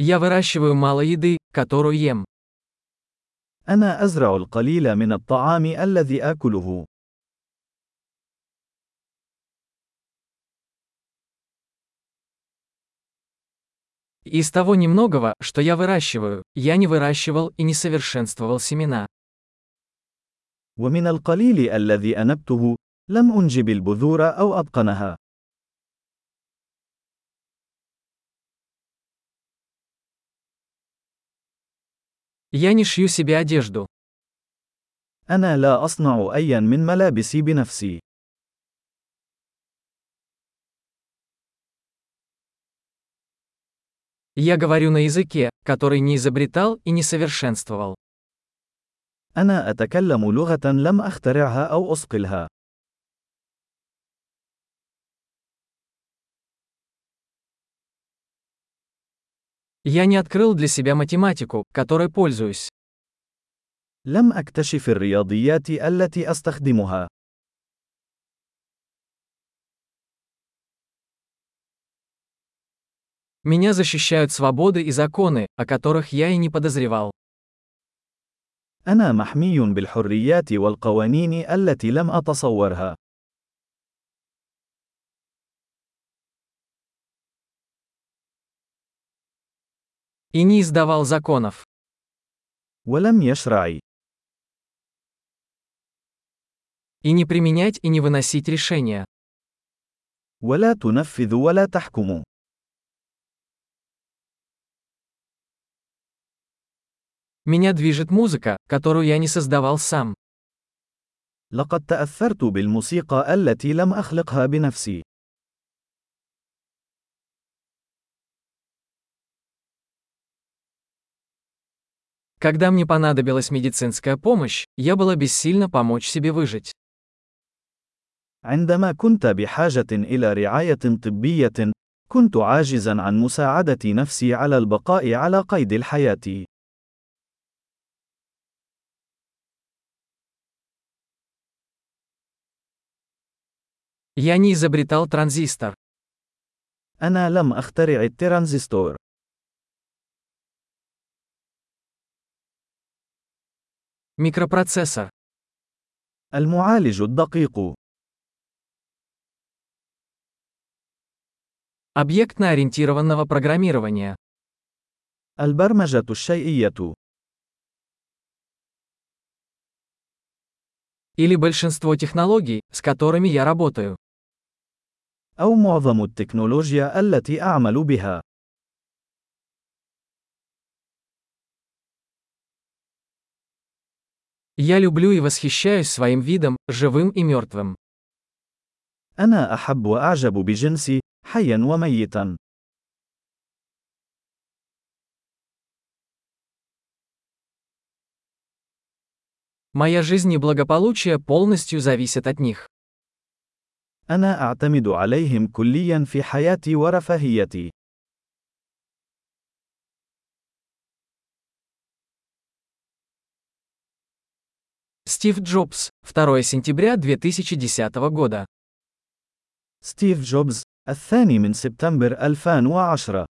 Я выращиваю мало еды, которую ем. أنا أزرع القليل من الطعام الذي آكله. Из того немногого, что я выращиваю, я не выращивал и не совершенствовал семена. ومن القليل الذي أنبته، لم أنجب البذور أو أتقنها. Я не шью себе одежду. أنا لا أصنع أيا من ملابسي بنفسي. Я говорю на языке, который не изобретал и не совершенствовал. أنا أتكلم لغة لم أخترعها أو أصقلها. Я не открыл для себя математику, которой пользуюсь. لم أكتشف الرياضيات التي أستخدمها. Меня защищают свободы и законы, о которых я и не подозревал. أنا محمي بالحريات والقوانين التي لم أتصورها. И не издавал законов. ولم يشرع. И не применять и не выносить решения. ولا تنفذ ولا تحكم. Меня движет музыка, которую я не создавал сам. لقد تأثرت بالموسيقى التي لم أخلقها بنفسي. Когда мне понадобилась медицинская помощь, я была бессильна помочь себе выжить. عندما كنت بحاجة إلى رعاية طبية، كنت عاجزا عن مساعدة نفسي على البقاء على قيد الحياة. Я не изобретал транзистор. أنا لم أخترع الترانزستور. Микропроцессор. المعالج الدقيق. Объектно-ориентированного программирования. البرمجة الشيئية. Или большинство технологий, с которыми я работаю. أو معظم التكنولوجيا التي أعمل بها. Я люблю и восхищаюсь своим видом, живым и мертвым. أنا أحب وأعجب بجنسي، حيا وميتا. Моя жизнь и благополучие полностью зависят от них. أنا أعتمد عليهم كليا في حياتي ورفاهيتي. Стив Джобс, 2 сентября 2010 года. ستيف جوبز، الثاني من سبتمبر 2010